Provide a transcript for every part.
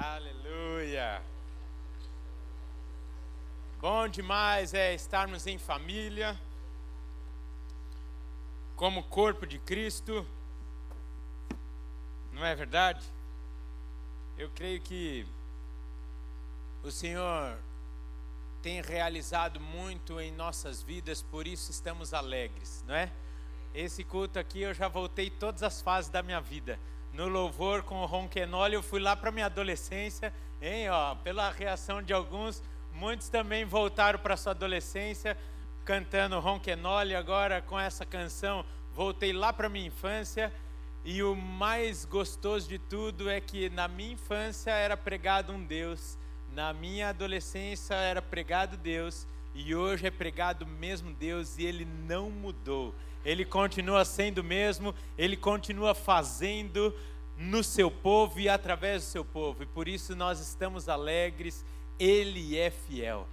Aleluia. Bom demais é estarmos em família, como corpo de Cristo, não é verdade? Eu creio que o Senhor tem realizado muito em nossas vidas, por isso estamos alegres, não é? Esse culto aqui eu já voltei todas as fases da minha vida. No louvor com o ronquenole eu fui lá para minha adolescência, hein, ó, pela reação de alguns, muitos também voltaram para sua adolescência cantando ronquenole, agora com essa canção voltei lá para minha infância. E o mais gostoso de tudo é que na minha infância era pregado um Deus, na minha adolescência era pregado Deus, e hoje é pregado o mesmo Deus e ele não mudou. Ele continua sendo o mesmo, ele continua fazendo no seu povo e através do seu povo. E por isso nós estamos alegres, ele é fiel.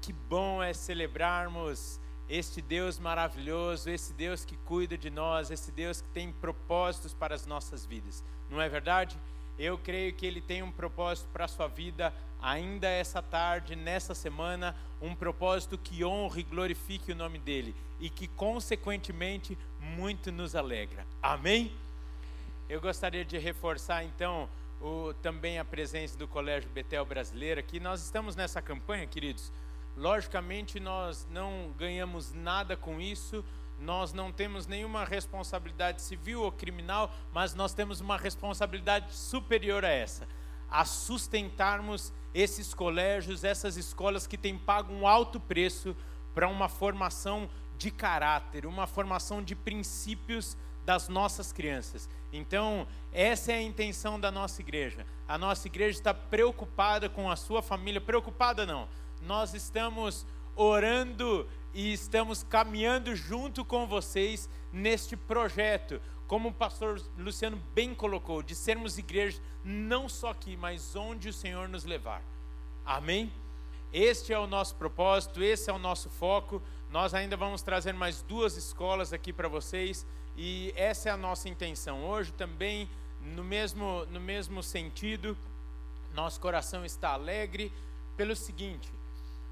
Que bom é celebrarmos este Deus maravilhoso, esse Deus que cuida de nós, esse Deus que tem propósitos para as nossas vidas. Não é verdade? Eu creio que Ele tem um propósito para a sua vida ainda essa tarde, nessa semana, um propósito que honre e glorifique o nome dEle e que, consequentemente, muito nos alegra. Amém? Eu gostaria de reforçar, então, o, também a presença do Colégio Betel Brasileiro aqui. Nós estamos nessa campanha, queridos. Logicamente, nós não ganhamos nada com isso, nós não temos nenhuma responsabilidade civil ou criminal, mas nós temos uma responsabilidade superior a essa: a sustentarmos esses colégios, essas escolas que têm pago um alto preço para uma formação de caráter, uma formação de princípios das nossas crianças. Então, essa é a intenção da nossa igreja. A nossa igreja está preocupada com a sua família, preocupada não. Nós estamos orando e estamos caminhando junto com vocês neste projeto, como o pastor Luciano bem colocou, de sermos igreja não só aqui, mas onde o Senhor nos levar. Amém? Este é o nosso propósito, esse é o nosso foco. Nós ainda vamos trazer mais duas escolas aqui para vocês e essa é a nossa intenção. Hoje também, no mesmo, no mesmo sentido, nosso coração está alegre pelo seguinte: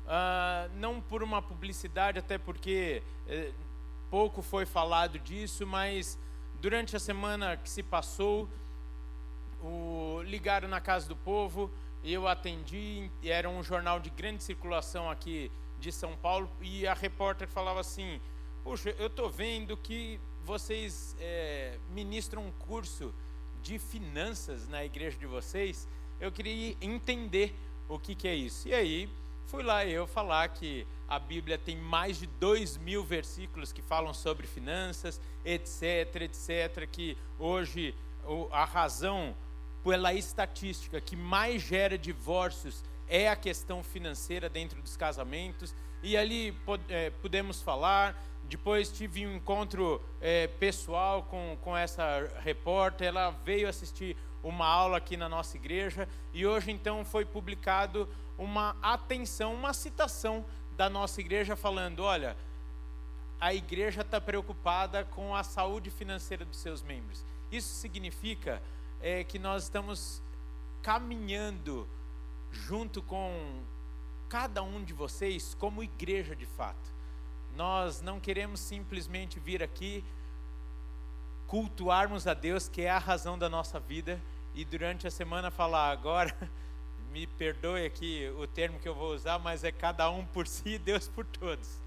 Uh, não por uma publicidade, até porque eh, pouco foi falado disso, mas durante a semana que se passou, o, ligaram na Casa do Povo, eu atendi, era um jornal de grande circulação aqui de São Paulo, e a repórter falava assim: Puxa, eu estou vendo que vocês é, ministram um curso de finanças na igreja de vocês, eu queria entender o que, que é isso. E aí Fui lá eu falar que a Bíblia tem mais de dois mil versículos que falam sobre finanças, etc, etc, que hoje a razão pela estatística que mais gera divórcios é a questão financeira dentro dos casamentos. E ali é, pudemos falar. Depois tive um encontro é, pessoal com, com essa repórter. Ela veio assistir uma aula aqui na nossa igreja. E hoje, então, foi publicado uma atenção, uma citação da nossa igreja falando: olha, a igreja está preocupada com a saúde financeira dos seus membros. Isso significa é, que nós estamos caminhando junto com cada um de vocês como igreja de fato. Nós não queremos simplesmente vir aqui cultuarmos a Deus, que é a razão da nossa vida, e durante a semana falar agora me perdoe aqui o termo que eu vou usar, mas é cada um por si e Deus por todos.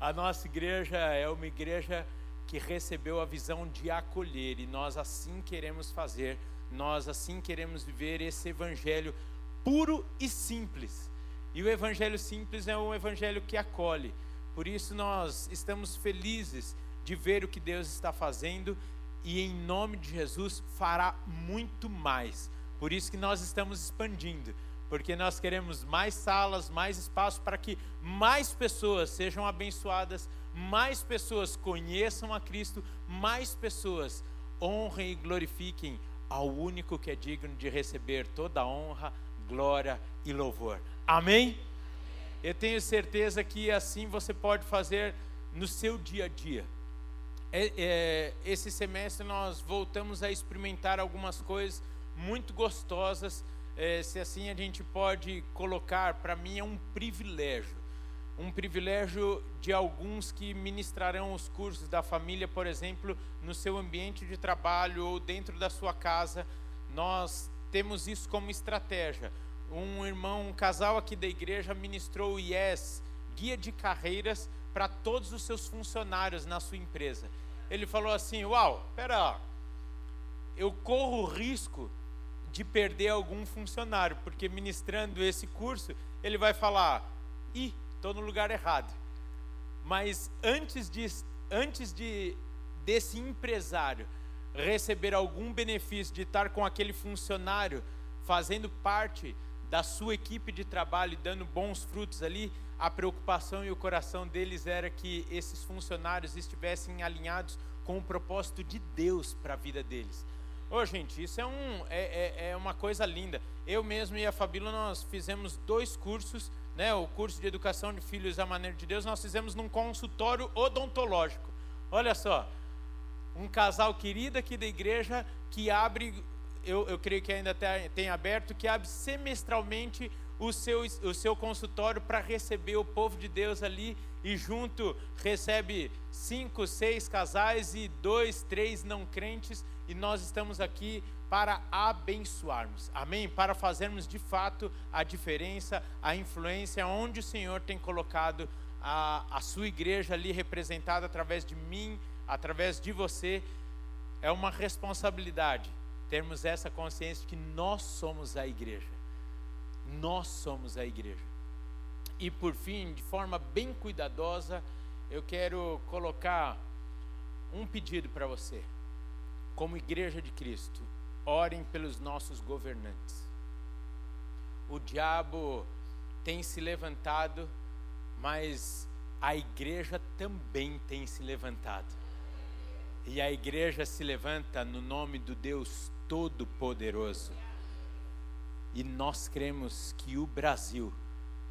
A nossa igreja é uma igreja que recebeu a visão de acolher e nós assim queremos fazer, nós assim queremos viver esse evangelho puro e simples. E o evangelho simples é um evangelho que acolhe. Por isso nós estamos felizes de ver o que Deus está fazendo e em nome de Jesus fará muito mais por isso que nós estamos expandindo, porque nós queremos mais salas, mais espaço para que mais pessoas sejam abençoadas, mais pessoas conheçam a Cristo, mais pessoas honrem e glorifiquem ao único que é digno de receber toda honra, glória e louvor. Amém? Eu tenho certeza que assim você pode fazer no seu dia a dia. É, é, esse semestre nós voltamos a experimentar algumas coisas muito gostosas é, se assim a gente pode colocar, para mim é um privilégio. Um privilégio de alguns que ministrarão os cursos da família, por exemplo, no seu ambiente de trabalho ou dentro da sua casa. Nós temos isso como estratégia. Um irmão, um casal aqui da igreja ministrou o IES, Guia de Carreiras, para todos os seus funcionários na sua empresa. Ele falou assim: Uau, pera, eu corro o risco de perder algum funcionário, porque ministrando esse curso, ele vai falar: ih, estou no lugar errado. Mas antes de, antes de desse empresário receber algum benefício de estar com aquele funcionário fazendo parte da sua equipe de trabalho dando bons frutos ali, a preocupação e o coração deles era que esses funcionários estivessem alinhados com o propósito de Deus para a vida deles. Ô, gente, isso é, um, é, é, é, uma coisa linda. Eu mesmo e a Fabíola, nós fizemos dois cursos, né? O curso de educação de filhos à maneira de Deus, nós fizemos num consultório odontológico. Olha só, um casal querido aqui da igreja que abre, eu, eu creio que ainda tem, aberto, que abre semestralmente o seu, o seu consultório para receber o povo de Deus ali e junto recebe cinco, seis casais e dois, três não crentes e nós estamos aqui para abençoarmos, amém? Para fazermos de fato a diferença, a influência onde o Senhor tem colocado a, a sua igreja ali representada através de mim, através de você. É uma responsabilidade termos essa consciência de que nós somos a igreja. Nós somos a igreja. E por fim, de forma bem cuidadosa, eu quero colocar um pedido para você como igreja de Cristo, orem pelos nossos governantes. O diabo tem se levantado, mas a igreja também tem se levantado. E a igreja se levanta no nome do Deus Todo-Poderoso. E nós cremos que o Brasil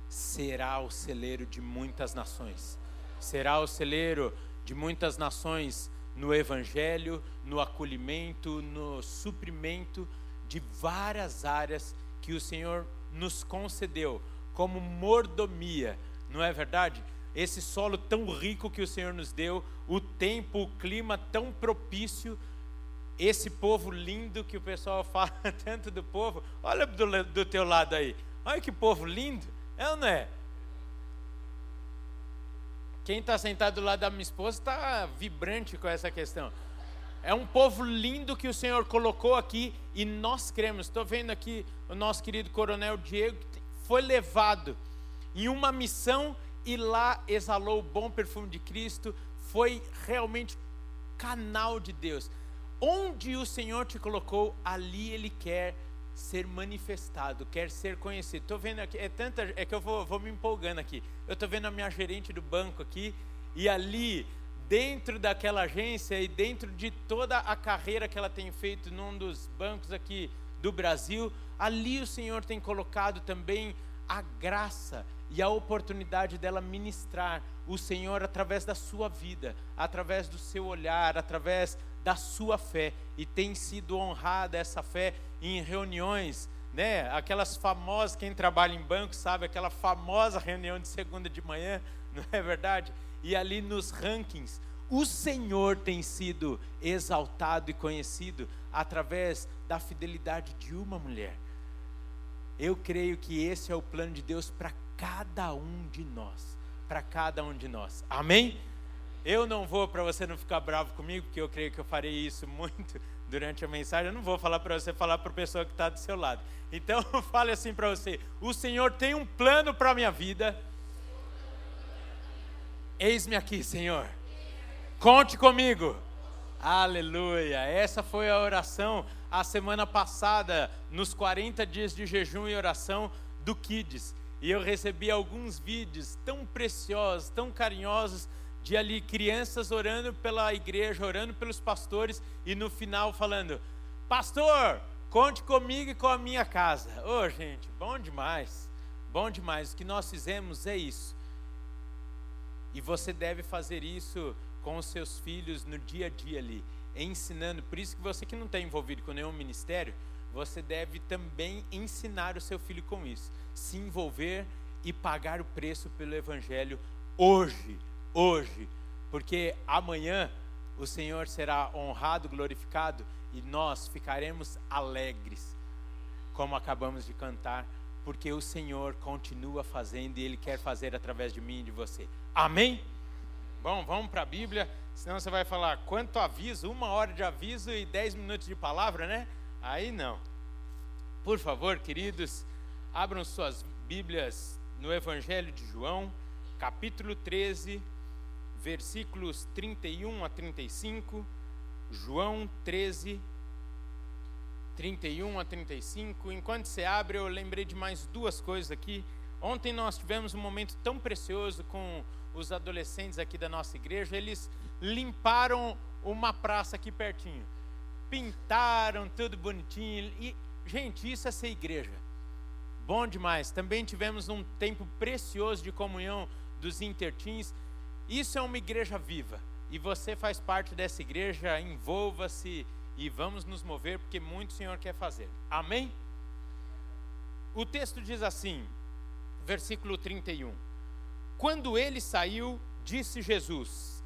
será o celeiro de muitas nações. Será o celeiro de muitas nações no evangelho, no acolhimento, no suprimento de várias áreas que o Senhor nos concedeu como mordomia, não é verdade? Esse solo tão rico que o Senhor nos deu, o tempo, o clima tão propício, esse povo lindo que o pessoal fala tanto do povo, olha do, do teu lado aí, olha que povo lindo, é ou não é? Quem está sentado do lado da minha esposa está vibrante com essa questão. É um povo lindo que o Senhor colocou aqui e nós cremos. Estou vendo aqui o nosso querido coronel Diego, que foi levado em uma missão e lá exalou o bom perfume de Cristo. Foi realmente canal de Deus. Onde o Senhor te colocou, ali Ele quer ser manifestado, quer ser conhecido. Estou vendo aqui, é tanta, é que eu vou, vou me empolgando aqui. Eu estou vendo a minha gerente do banco aqui, e ali, dentro daquela agência e dentro de toda a carreira que ela tem feito num dos bancos aqui do Brasil, ali o Senhor tem colocado também a graça e a oportunidade dela ministrar o Senhor através da sua vida, através do seu olhar, através da sua fé. E tem sido honrada essa fé em reuniões, né? Aquelas famosas, quem trabalha em banco sabe, aquela famosa reunião de segunda de manhã, não é verdade? E ali nos rankings, o Senhor tem sido exaltado e conhecido através da fidelidade de uma mulher. Eu creio que esse é o plano de Deus para cada um de nós, para cada um de nós. Amém? Eu não vou para você não ficar bravo comigo, porque eu creio que eu farei isso muito durante a mensagem. Eu não vou falar para você falar para a pessoa que está do seu lado. Então fale assim para você: o Senhor tem um plano para a minha vida. Eis-me aqui, Senhor. Conte comigo. Aleluia. Essa foi a oração a semana passada, nos 40 dias de jejum e oração do Kids. E eu recebi alguns vídeos tão preciosos, tão carinhosos de ali crianças orando pela igreja, orando pelos pastores e no final falando: Pastor, conte comigo e com a minha casa. Ô, oh, gente, bom demais. Bom demais. O que nós fizemos é isso. E você deve fazer isso com os seus filhos no dia a dia ali, ensinando. Por isso que você que não está envolvido com nenhum ministério, você deve também ensinar o seu filho com isso, se envolver e pagar o preço pelo Evangelho hoje, hoje, porque amanhã o Senhor será honrado, glorificado e nós ficaremos alegres, como acabamos de cantar, porque o Senhor continua fazendo e Ele quer fazer através de mim e de você. Amém? Bom, vamos para a Bíblia, senão você vai falar quanto aviso, uma hora de aviso e dez minutos de palavra, né? Aí não. Por favor, queridos, abram suas Bíblias no Evangelho de João, capítulo 13, versículos 31 a 35. João 13, 31 a 35. Enquanto você abre, eu lembrei de mais duas coisas aqui. Ontem nós tivemos um momento tão precioso com os adolescentes aqui da nossa igreja. Eles limparam uma praça aqui pertinho pintaram tudo bonitinho. E, gente, isso é ser igreja. Bom demais. Também tivemos um tempo precioso de comunhão dos intertins. Isso é uma igreja viva. E você faz parte dessa igreja, envolva-se e vamos nos mover, porque muito o Senhor quer fazer. Amém? O texto diz assim, versículo 31. Quando ele saiu, disse Jesus: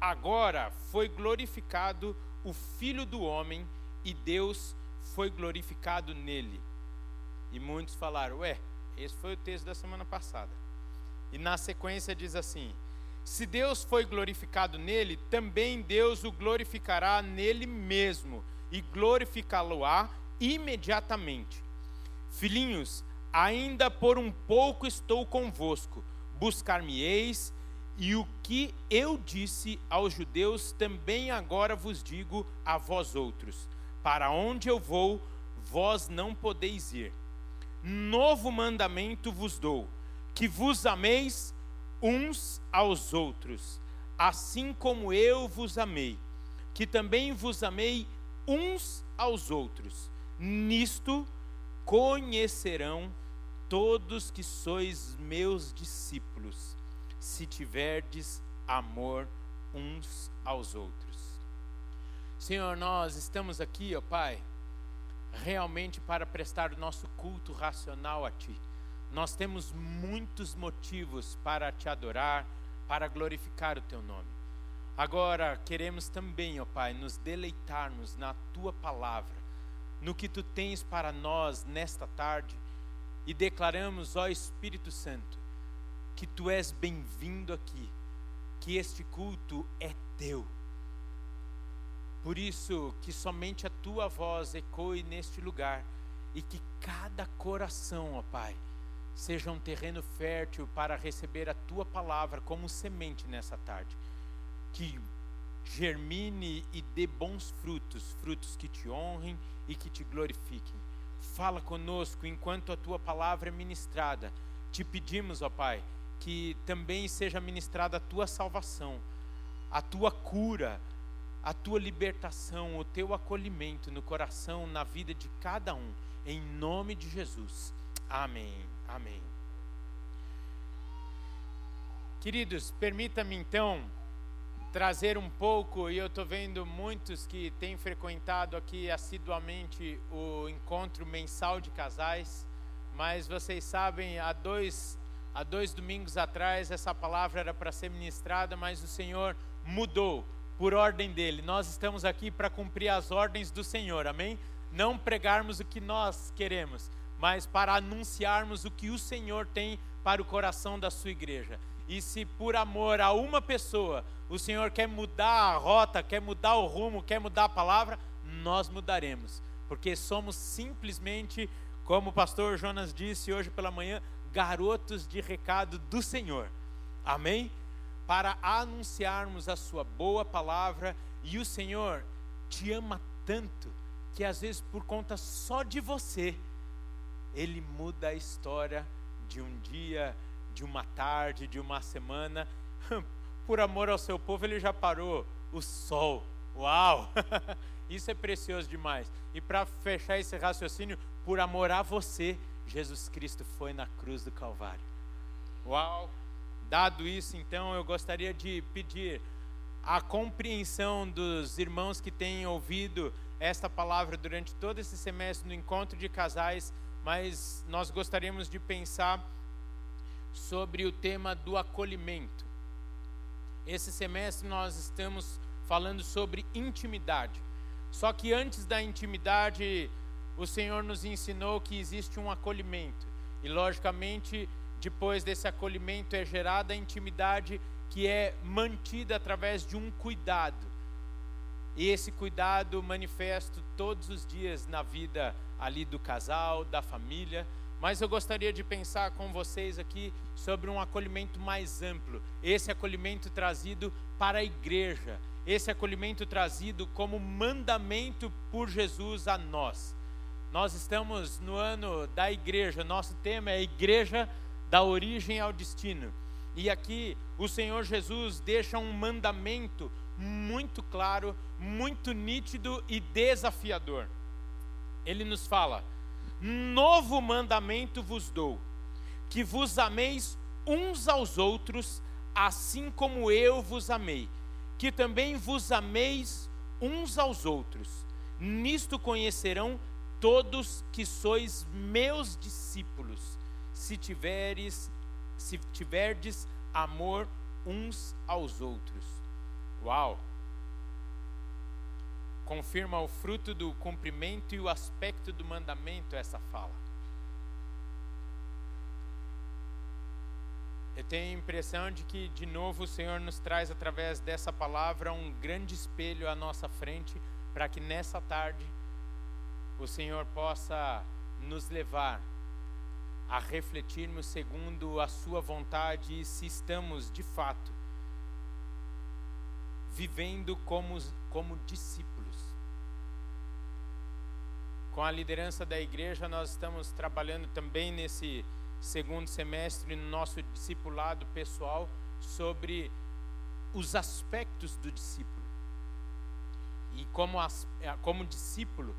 Agora foi glorificado o Filho do Homem e Deus foi glorificado nele. E muitos falaram: Ué, esse foi o texto da semana passada. E na sequência diz assim: Se Deus foi glorificado nele, também Deus o glorificará nele mesmo e glorificá-lo-á imediatamente. Filhinhos, ainda por um pouco estou convosco, buscar-me-eis e o que eu disse aos judeus, também agora vos digo a vós outros: para onde eu vou, vós não podeis ir. Novo mandamento vos dou: que vos ameis uns aos outros, assim como eu vos amei, que também vos amei uns aos outros. Nisto conhecerão todos que sois meus discípulos se tiverdes amor uns aos outros. Senhor, nós estamos aqui, ó Pai, realmente para prestar o nosso culto racional a Ti. Nós temos muitos motivos para te adorar, para glorificar o Teu nome. Agora queremos também, ó Pai, nos deleitarmos na Tua palavra, no que Tu tens para nós nesta tarde, e declaramos, ó Espírito Santo, que tu és bem-vindo aqui, que este culto é teu. Por isso, que somente a tua voz ecoe neste lugar e que cada coração, ó Pai, seja um terreno fértil para receber a tua palavra como semente nessa tarde. Que germine e dê bons frutos, frutos que te honrem e que te glorifiquem. Fala conosco enquanto a tua palavra é ministrada. Te pedimos, ó Pai, que também seja ministrada a tua salvação, a tua cura, a tua libertação, o teu acolhimento no coração, na vida de cada um, em nome de Jesus. Amém. Amém. Queridos, permita-me então trazer um pouco, e eu estou vendo muitos que têm frequentado aqui assiduamente o encontro mensal de casais, mas vocês sabem, há dois Há dois domingos atrás essa palavra era para ser ministrada, mas o Senhor mudou por ordem dele. Nós estamos aqui para cumprir as ordens do Senhor, amém? Não pregarmos o que nós queremos, mas para anunciarmos o que o Senhor tem para o coração da sua igreja. E se por amor a uma pessoa o Senhor quer mudar a rota, quer mudar o rumo, quer mudar a palavra, nós mudaremos, porque somos simplesmente, como o pastor Jonas disse hoje pela manhã, garotos de recado do Senhor. Amém? Para anunciarmos a sua boa palavra e o Senhor te ama tanto que às vezes por conta só de você ele muda a história de um dia, de uma tarde, de uma semana. Por amor ao seu povo, ele já parou o sol. Uau! Isso é precioso demais. E para fechar esse raciocínio, por amor a você, Jesus Cristo foi na cruz do Calvário. Uau! Dado isso, então, eu gostaria de pedir a compreensão dos irmãos que têm ouvido esta palavra durante todo esse semestre no encontro de casais, mas nós gostaríamos de pensar sobre o tema do acolhimento. Esse semestre nós estamos falando sobre intimidade. Só que antes da intimidade, o Senhor nos ensinou que existe um acolhimento. E logicamente, depois desse acolhimento é gerada a intimidade que é mantida através de um cuidado. E esse cuidado manifesto todos os dias na vida ali do casal, da família. Mas eu gostaria de pensar com vocês aqui sobre um acolhimento mais amplo. Esse acolhimento trazido para a igreja. Esse acolhimento trazido como mandamento por Jesus a nós. Nós estamos no ano da igreja. Nosso tema é Igreja da Origem ao Destino. E aqui o Senhor Jesus deixa um mandamento muito claro, muito nítido e desafiador. Ele nos fala: Novo mandamento vos dou, que vos ameis uns aos outros, assim como eu vos amei, que também vos ameis uns aos outros. Nisto conhecerão todos que sois meus discípulos, se tiveres se tiverdes amor uns aos outros. Uau! Confirma o fruto do cumprimento e o aspecto do mandamento essa fala. Eu tenho a impressão de que, de novo, o Senhor nos traz através dessa palavra um grande espelho à nossa frente, para que nessa tarde o Senhor possa nos levar a refletirmos segundo a Sua vontade e se estamos de fato vivendo como, como discípulos. Com a liderança da igreja, nós estamos trabalhando também nesse segundo semestre no nosso discipulado pessoal sobre os aspectos do discípulo. E como, as, como discípulo,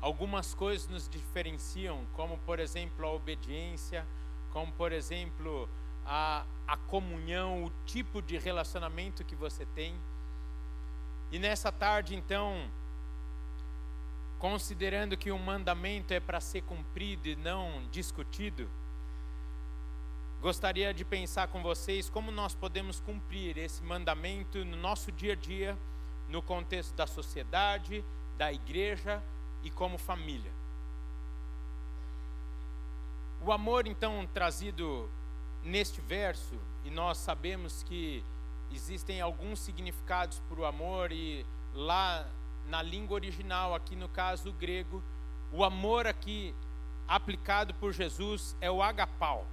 Algumas coisas nos diferenciam, como por exemplo a obediência, como por exemplo a, a comunhão, o tipo de relacionamento que você tem. E nessa tarde, então, considerando que um mandamento é para ser cumprido e não discutido, gostaria de pensar com vocês como nós podemos cumprir esse mandamento no nosso dia a dia, no contexto da sociedade, da igreja e como família. O amor, então, trazido neste verso, e nós sabemos que existem alguns significados para o amor, e lá na língua original, aqui no caso o grego, o amor aqui aplicado por Jesus é o agapau,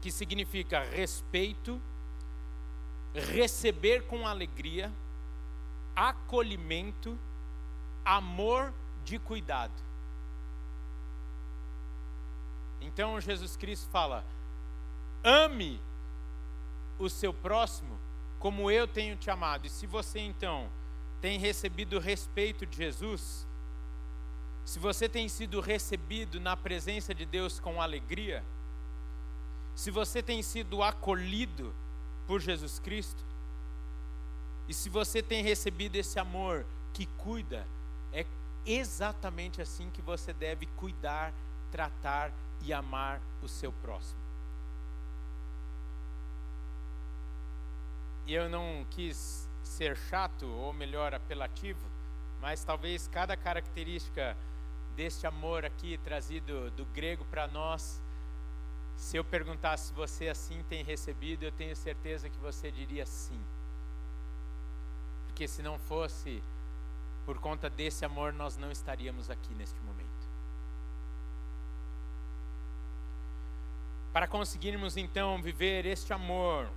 que significa respeito, receber com alegria, acolhimento amor de cuidado. Então Jesus Cristo fala: ame o seu próximo como eu tenho te amado. E se você então tem recebido o respeito de Jesus, se você tem sido recebido na presença de Deus com alegria, se você tem sido acolhido por Jesus Cristo, e se você tem recebido esse amor que cuida, é exatamente assim que você deve cuidar, tratar e amar o seu próximo. E eu não quis ser chato, ou melhor, apelativo, mas talvez cada característica deste amor aqui trazido do grego para nós, se eu perguntasse se você assim tem recebido, eu tenho certeza que você diria sim. Porque se não fosse por conta desse amor, nós não estaríamos aqui neste momento. Para conseguirmos então viver este amor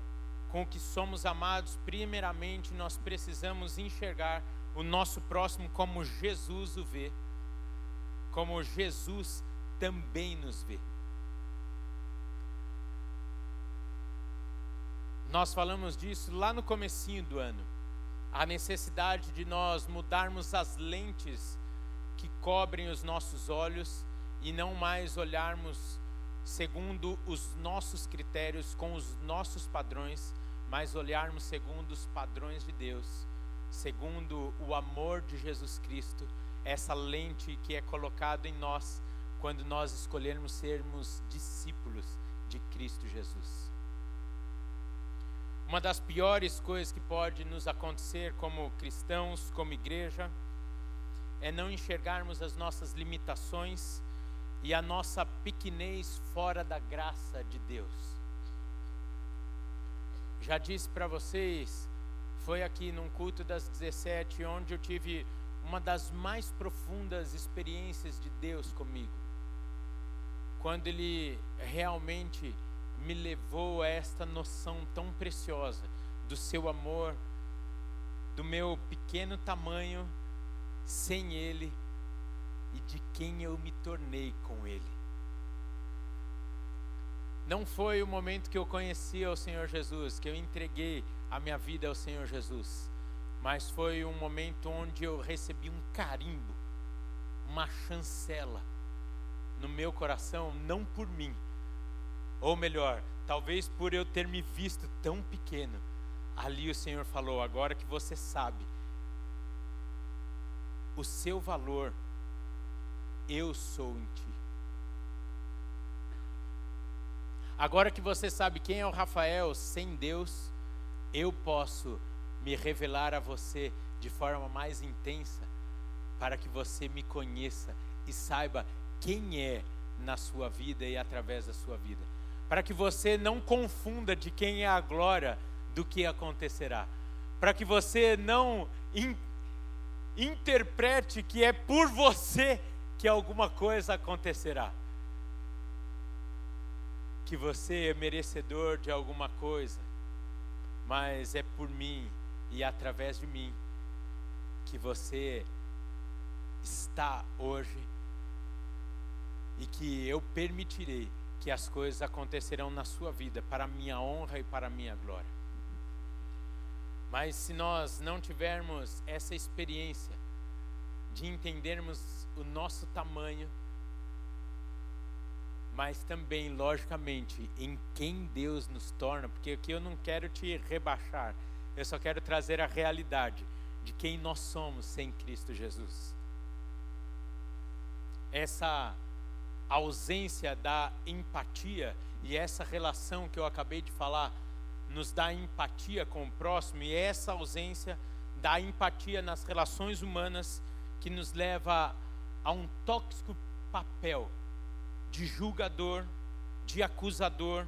com que somos amados, primeiramente nós precisamos enxergar o nosso próximo como Jesus o vê, como Jesus também nos vê. Nós falamos disso lá no comecinho do ano a necessidade de nós mudarmos as lentes que cobrem os nossos olhos e não mais olharmos segundo os nossos critérios, com os nossos padrões, mas olharmos segundo os padrões de Deus, segundo o amor de Jesus Cristo, essa lente que é colocada em nós quando nós escolhermos sermos discípulos de Cristo Jesus. Uma das piores coisas que pode nos acontecer como cristãos, como igreja, é não enxergarmos as nossas limitações e a nossa pequenez fora da graça de Deus. Já disse para vocês, foi aqui num culto das 17 onde eu tive uma das mais profundas experiências de Deus comigo. Quando Ele realmente me levou a esta noção tão preciosa do seu amor, do meu pequeno tamanho sem Ele e de quem eu me tornei com Ele. Não foi o momento que eu conheci o Senhor Jesus, que eu entreguei a minha vida ao Senhor Jesus, mas foi um momento onde eu recebi um carimbo, uma chancela no meu coração, não por mim, ou melhor, talvez por eu ter me visto tão pequeno. Ali o Senhor falou: agora que você sabe o seu valor, eu sou em ti. Agora que você sabe quem é o Rafael sem Deus, eu posso me revelar a você de forma mais intensa, para que você me conheça e saiba quem é na sua vida e através da sua vida. Para que você não confunda de quem é a glória do que acontecerá. Para que você não interprete que é por você que alguma coisa acontecerá. Que você é merecedor de alguma coisa, mas é por mim e através de mim que você está hoje e que eu permitirei que as coisas acontecerão na sua vida para a minha honra e para a minha glória. Mas se nós não tivermos essa experiência de entendermos o nosso tamanho, mas também, logicamente, em quem Deus nos torna, porque aqui eu não quero te rebaixar, eu só quero trazer a realidade de quem nós somos sem Cristo Jesus. Essa ausência da empatia e essa relação que eu acabei de falar nos dá empatia com o próximo e essa ausência da empatia nas relações humanas que nos leva a um tóxico papel de julgador, de acusador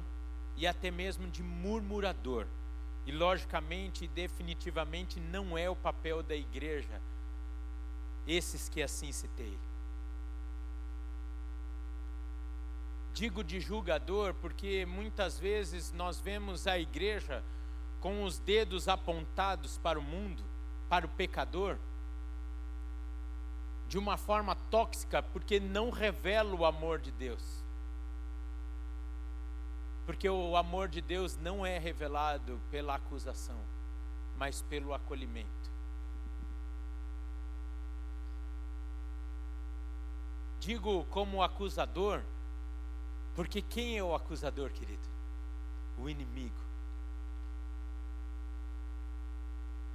e até mesmo de murmurador. E logicamente e definitivamente não é o papel da igreja esses que assim citei. Digo de julgador porque muitas vezes nós vemos a igreja com os dedos apontados para o mundo, para o pecador, de uma forma tóxica, porque não revela o amor de Deus. Porque o amor de Deus não é revelado pela acusação, mas pelo acolhimento. Digo como acusador, porque quem é o acusador, querido? O inimigo.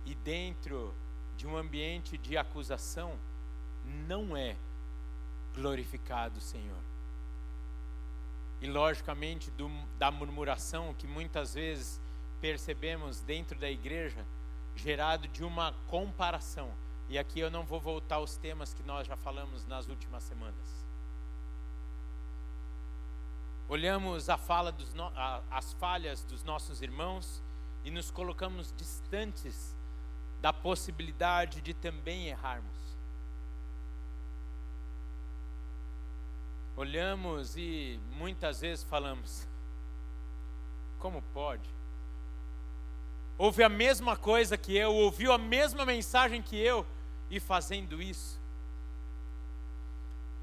E dentro de um ambiente de acusação, não é glorificado o Senhor. E logicamente do, da murmuração que muitas vezes percebemos dentro da igreja, gerado de uma comparação. E aqui eu não vou voltar aos temas que nós já falamos nas últimas semanas olhamos a fala dos no, a, as falhas dos nossos irmãos e nos colocamos distantes da possibilidade de também errarmos. Olhamos e muitas vezes falamos: como pode? Ouve a mesma coisa que eu, ouviu a mesma mensagem que eu e fazendo isso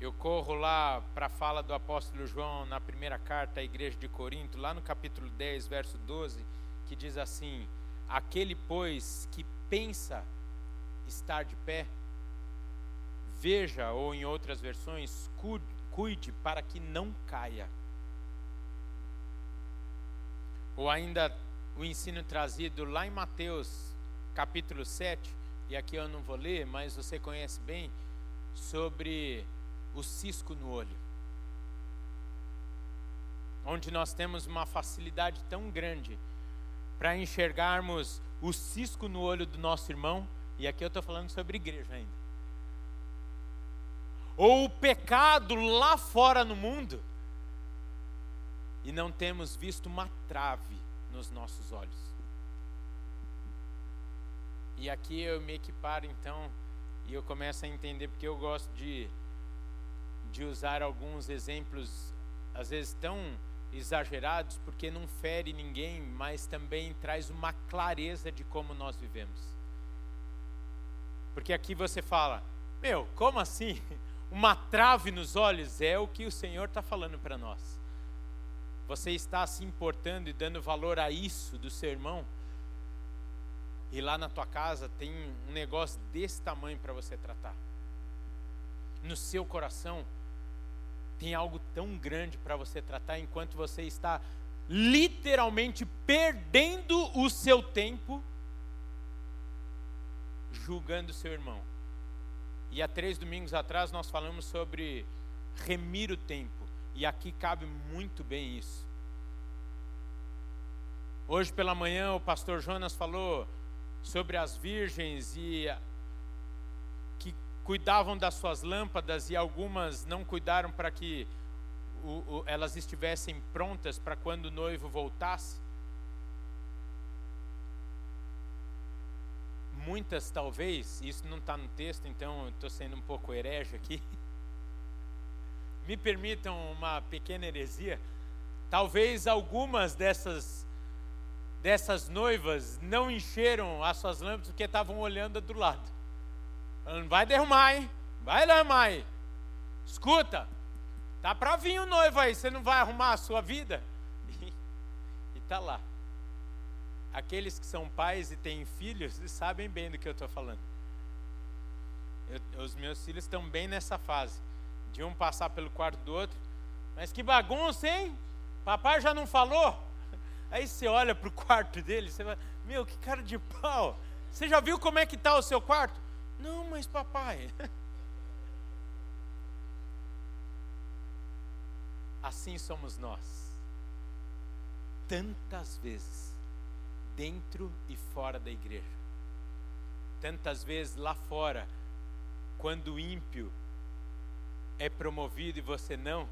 eu corro lá para a fala do apóstolo João na primeira carta à igreja de Corinto, lá no capítulo 10, verso 12, que diz assim: Aquele, pois, que pensa estar de pé, veja, ou em outras versões, cuide, cuide para que não caia. Ou ainda o ensino trazido lá em Mateus, capítulo 7, e aqui eu não vou ler, mas você conhece bem, sobre o cisco no olho. Onde nós temos uma facilidade tão grande para enxergarmos o cisco no olho do nosso irmão, e aqui eu estou falando sobre igreja ainda. Ou o pecado lá fora no mundo, e não temos visto uma trave nos nossos olhos. E aqui eu me equiparo então e eu começo a entender porque eu gosto de de usar alguns exemplos às vezes tão exagerados porque não fere ninguém, mas também traz uma clareza de como nós vivemos. Porque aqui você fala, meu, como assim? Uma trave nos olhos é o que o Senhor está falando para nós. Você está se importando e dando valor a isso do seu irmão? E lá na tua casa tem um negócio desse tamanho para você tratar. No seu coração tem algo tão grande para você tratar enquanto você está literalmente perdendo o seu tempo julgando seu irmão. E há três domingos atrás nós falamos sobre remir o tempo. E aqui cabe muito bem isso. Hoje pela manhã o pastor Jonas falou sobre as virgens e que cuidavam das suas lâmpadas e algumas não cuidaram para que o, o, elas estivessem prontas para quando o noivo voltasse. Muitas talvez, isso não está no texto, então estou sendo um pouco herege aqui. Me permitam uma pequena heresia. Talvez algumas dessas dessas noivas não encheram as suas lâmpadas porque estavam olhando do lado. Falando, vai derrumar, hein? Vai derrumar aí. Escuta, tá para vir o noivo aí, você não vai arrumar a sua vida? E, está lá. Aqueles que são pais e têm filhos sabem bem do que eu estou falando. Eu, os meus filhos estão bem nessa fase. De um passar pelo quarto do outro. Mas que bagunça, hein? Papai já não falou? Aí você olha para o quarto dele, você vai, meu, que cara de pau. Você já viu como é que está o seu quarto? Não, mas papai. Assim somos nós. Tantas vezes, dentro e fora da igreja. Tantas vezes lá fora, quando o ímpio é promovido e você não,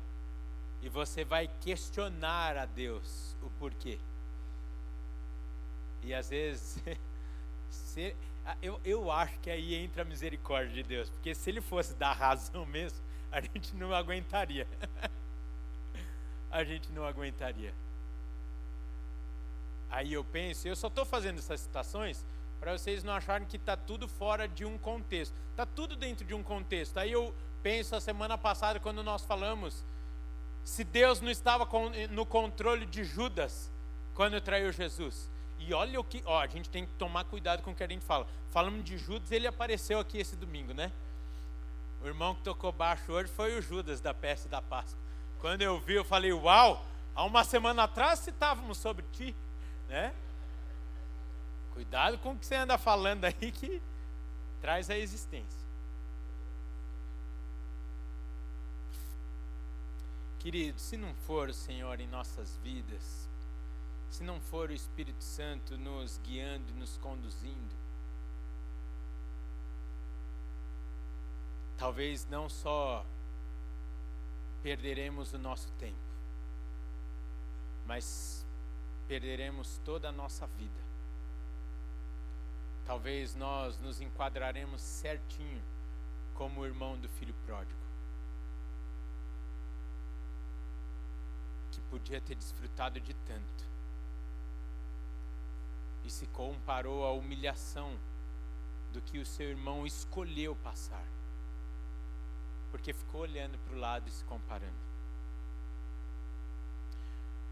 e você vai questionar a Deus o porquê. E às vezes, se, eu, eu acho que aí entra a misericórdia de Deus, porque se ele fosse dar razão mesmo, a gente não aguentaria. a gente não aguentaria. Aí eu penso, eu só estou fazendo essas citações para vocês não acharem que está tudo fora de um contexto. Está tudo dentro de um contexto. Aí eu penso a semana passada, quando nós falamos, se Deus não estava no controle de Judas quando traiu Jesus. E olha o que, ó, a gente tem que tomar cuidado com o que a gente fala. Falando de Judas, ele apareceu aqui esse domingo, né? O irmão que tocou baixo hoje foi o Judas da peste da Páscoa. Quando eu vi, eu falei: "Uau, há uma semana atrás citávamos sobre ti", né? Cuidado com o que você anda falando aí que traz a existência. Querido, se não for o Senhor em nossas vidas, se não for o Espírito Santo nos guiando e nos conduzindo, talvez não só perderemos o nosso tempo, mas perderemos toda a nossa vida. Talvez nós nos enquadraremos certinho como o irmão do filho pródigo, que podia ter desfrutado de tanto, e se comparou à humilhação do que o seu irmão escolheu passar, porque ficou olhando para o lado e se comparando.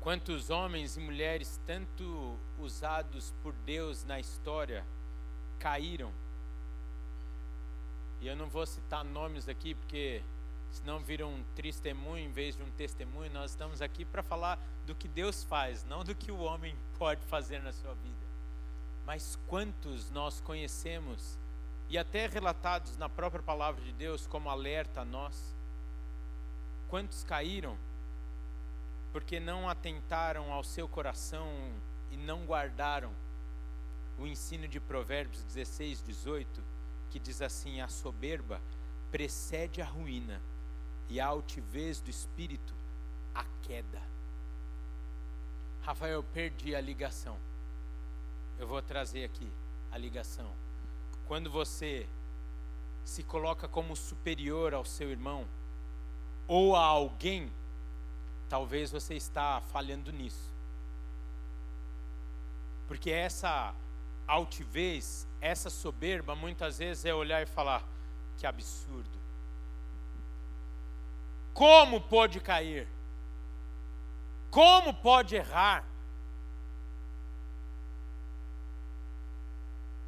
Quantos homens e mulheres, tanto usados por Deus na história, caíram. E eu não vou citar nomes aqui, porque senão vira um testemunho em vez de um testemunho. Nós estamos aqui para falar do que Deus faz, não do que o homem pode fazer na sua vida. Mas quantos nós conhecemos e até relatados na própria palavra de Deus como alerta a nós. Quantos caíram porque não atentaram ao seu coração e não guardaram o ensino de Provérbios 16, 18, que diz assim: A soberba precede a ruína, e a altivez do espírito a queda. Rafael, perdi a ligação. Eu vou trazer aqui a ligação. Quando você se coloca como superior ao seu irmão ou a alguém, talvez você está falhando nisso. Porque essa altivez, essa soberba, muitas vezes é olhar e falar: que absurdo. Como pode cair? Como pode errar?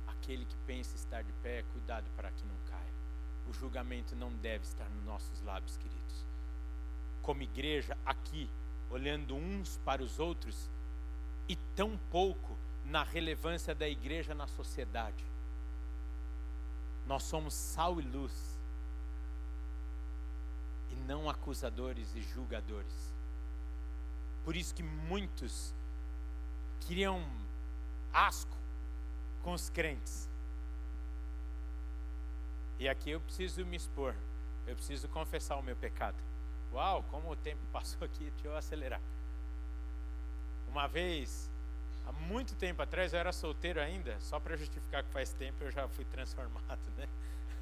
Aquele que pensa estar de pé, cuidado para que não caia. O julgamento não deve estar nos nossos lábios, queridos. Como igreja, aqui, olhando uns para os outros, e tão pouco na relevância da igreja na sociedade. Nós somos sal e luz, e não acusadores e julgadores. Por isso que muitos criam asco com os crentes. E aqui eu preciso me expor, eu preciso confessar o meu pecado. Uau, como o tempo passou aqui, deixa eu acelerar. Uma vez, há muito tempo atrás, eu era solteiro ainda, só para justificar que faz tempo eu já fui transformado, né?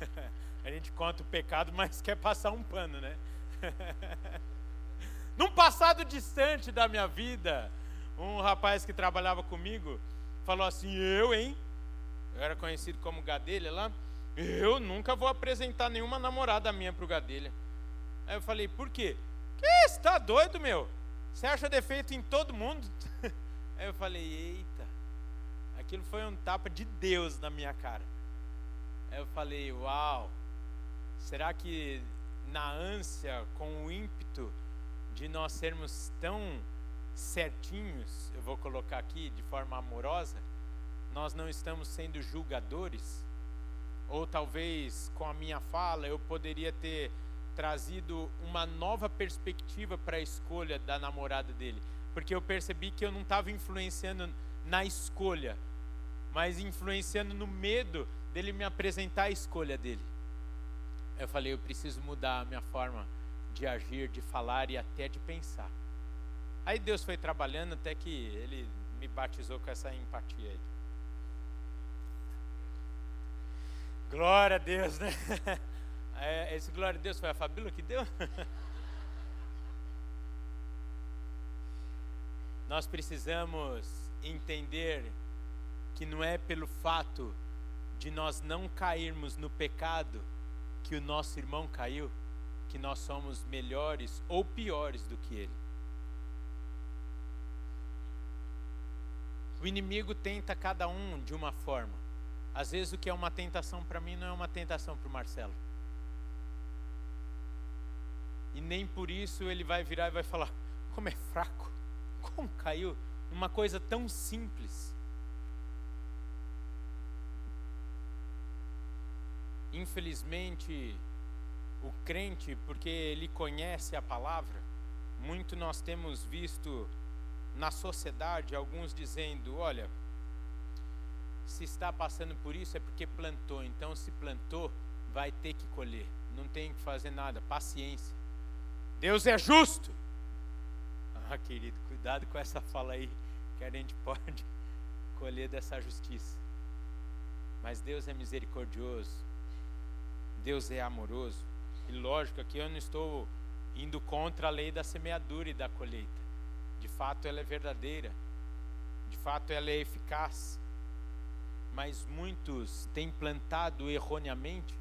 A gente conta o pecado, mas quer passar um pano, né? Num passado distante da minha vida, um rapaz que trabalhava comigo falou assim: Eu, hein? Eu era conhecido como Gadelha lá. Eu nunca vou apresentar nenhuma namorada minha pro Gadelha. Aí eu falei: Por quê? Que você tá doido, meu? Você acha defeito em todo mundo? Aí eu falei: Eita, aquilo foi um tapa de Deus na minha cara. Aí eu falei: Uau, será que na ânsia, com o ímpeto de nós sermos tão certinhos, eu vou colocar aqui de forma amorosa, nós não estamos sendo julgadores? Ou talvez com a minha fala eu poderia ter trazido uma nova perspectiva para a escolha da namorada dele, porque eu percebi que eu não estava influenciando na escolha, mas influenciando no medo dele me apresentar a escolha dele. Eu falei, eu preciso mudar a minha forma de agir, de falar e até de pensar. Aí Deus foi trabalhando até que Ele me batizou com essa empatia aí. Glória a Deus, né? É, esse glória a Deus foi a Fabíola que deu? Nós precisamos entender que não é pelo fato de nós não cairmos no pecado que o nosso irmão caiu, que nós somos melhores ou piores do que ele. O inimigo tenta cada um de uma forma. Às vezes o que é uma tentação para mim não é uma tentação para o Marcelo. E nem por isso ele vai virar e vai falar: como é fraco, como caiu, uma coisa tão simples. Infelizmente, o crente, porque ele conhece a palavra, muito nós temos visto na sociedade alguns dizendo: olha, se está passando por isso é porque plantou, então se plantou, vai ter que colher, não tem que fazer nada, paciência. Deus é justo. Ah, querido, cuidado com essa fala aí, que a gente pode colher dessa justiça. Mas Deus é misericordioso, Deus é amoroso. E lógico, aqui eu não estou indo contra a lei da semeadura e da colheita. De fato, ela é verdadeira. De fato, ela é eficaz. Mas muitos têm plantado erroneamente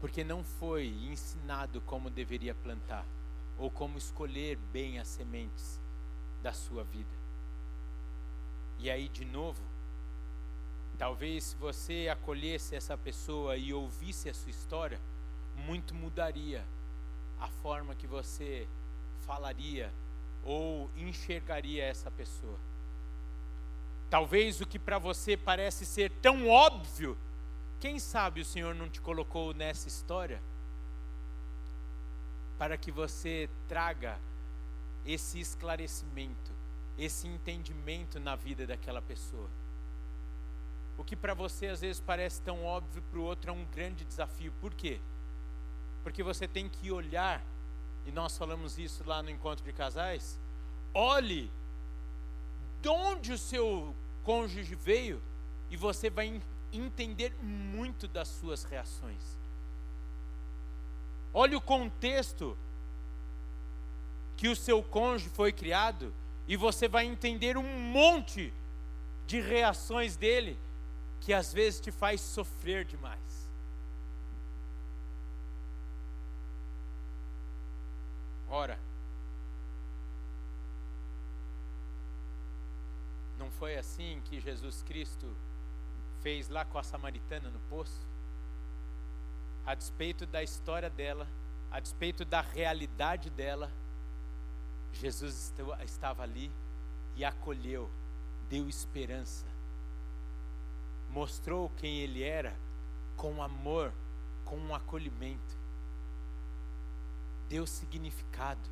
porque não foi ensinado como deveria plantar ou como escolher bem as sementes da sua vida. E aí, de novo, Talvez se você acolhesse essa pessoa e ouvisse a sua história, muito mudaria a forma que você falaria ou enxergaria essa pessoa. Talvez o que para você parece ser tão óbvio, quem sabe o Senhor não te colocou nessa história para que você traga esse esclarecimento, esse entendimento na vida daquela pessoa. O que para você às vezes parece tão óbvio, para o outro é um grande desafio. Por quê? Porque você tem que olhar, e nós falamos isso lá no encontro de casais. Olhe de onde o seu cônjuge veio e você vai entender muito das suas reações. Olhe o contexto que o seu cônjuge foi criado e você vai entender um monte de reações dele que às vezes te faz sofrer demais. Ora, não foi assim que Jesus Cristo fez lá com a samaritana no poço? A despeito da história dela, a despeito da realidade dela, Jesus estava ali e acolheu, deu esperança, mostrou quem ele era com amor, com um acolhimento, deu significado,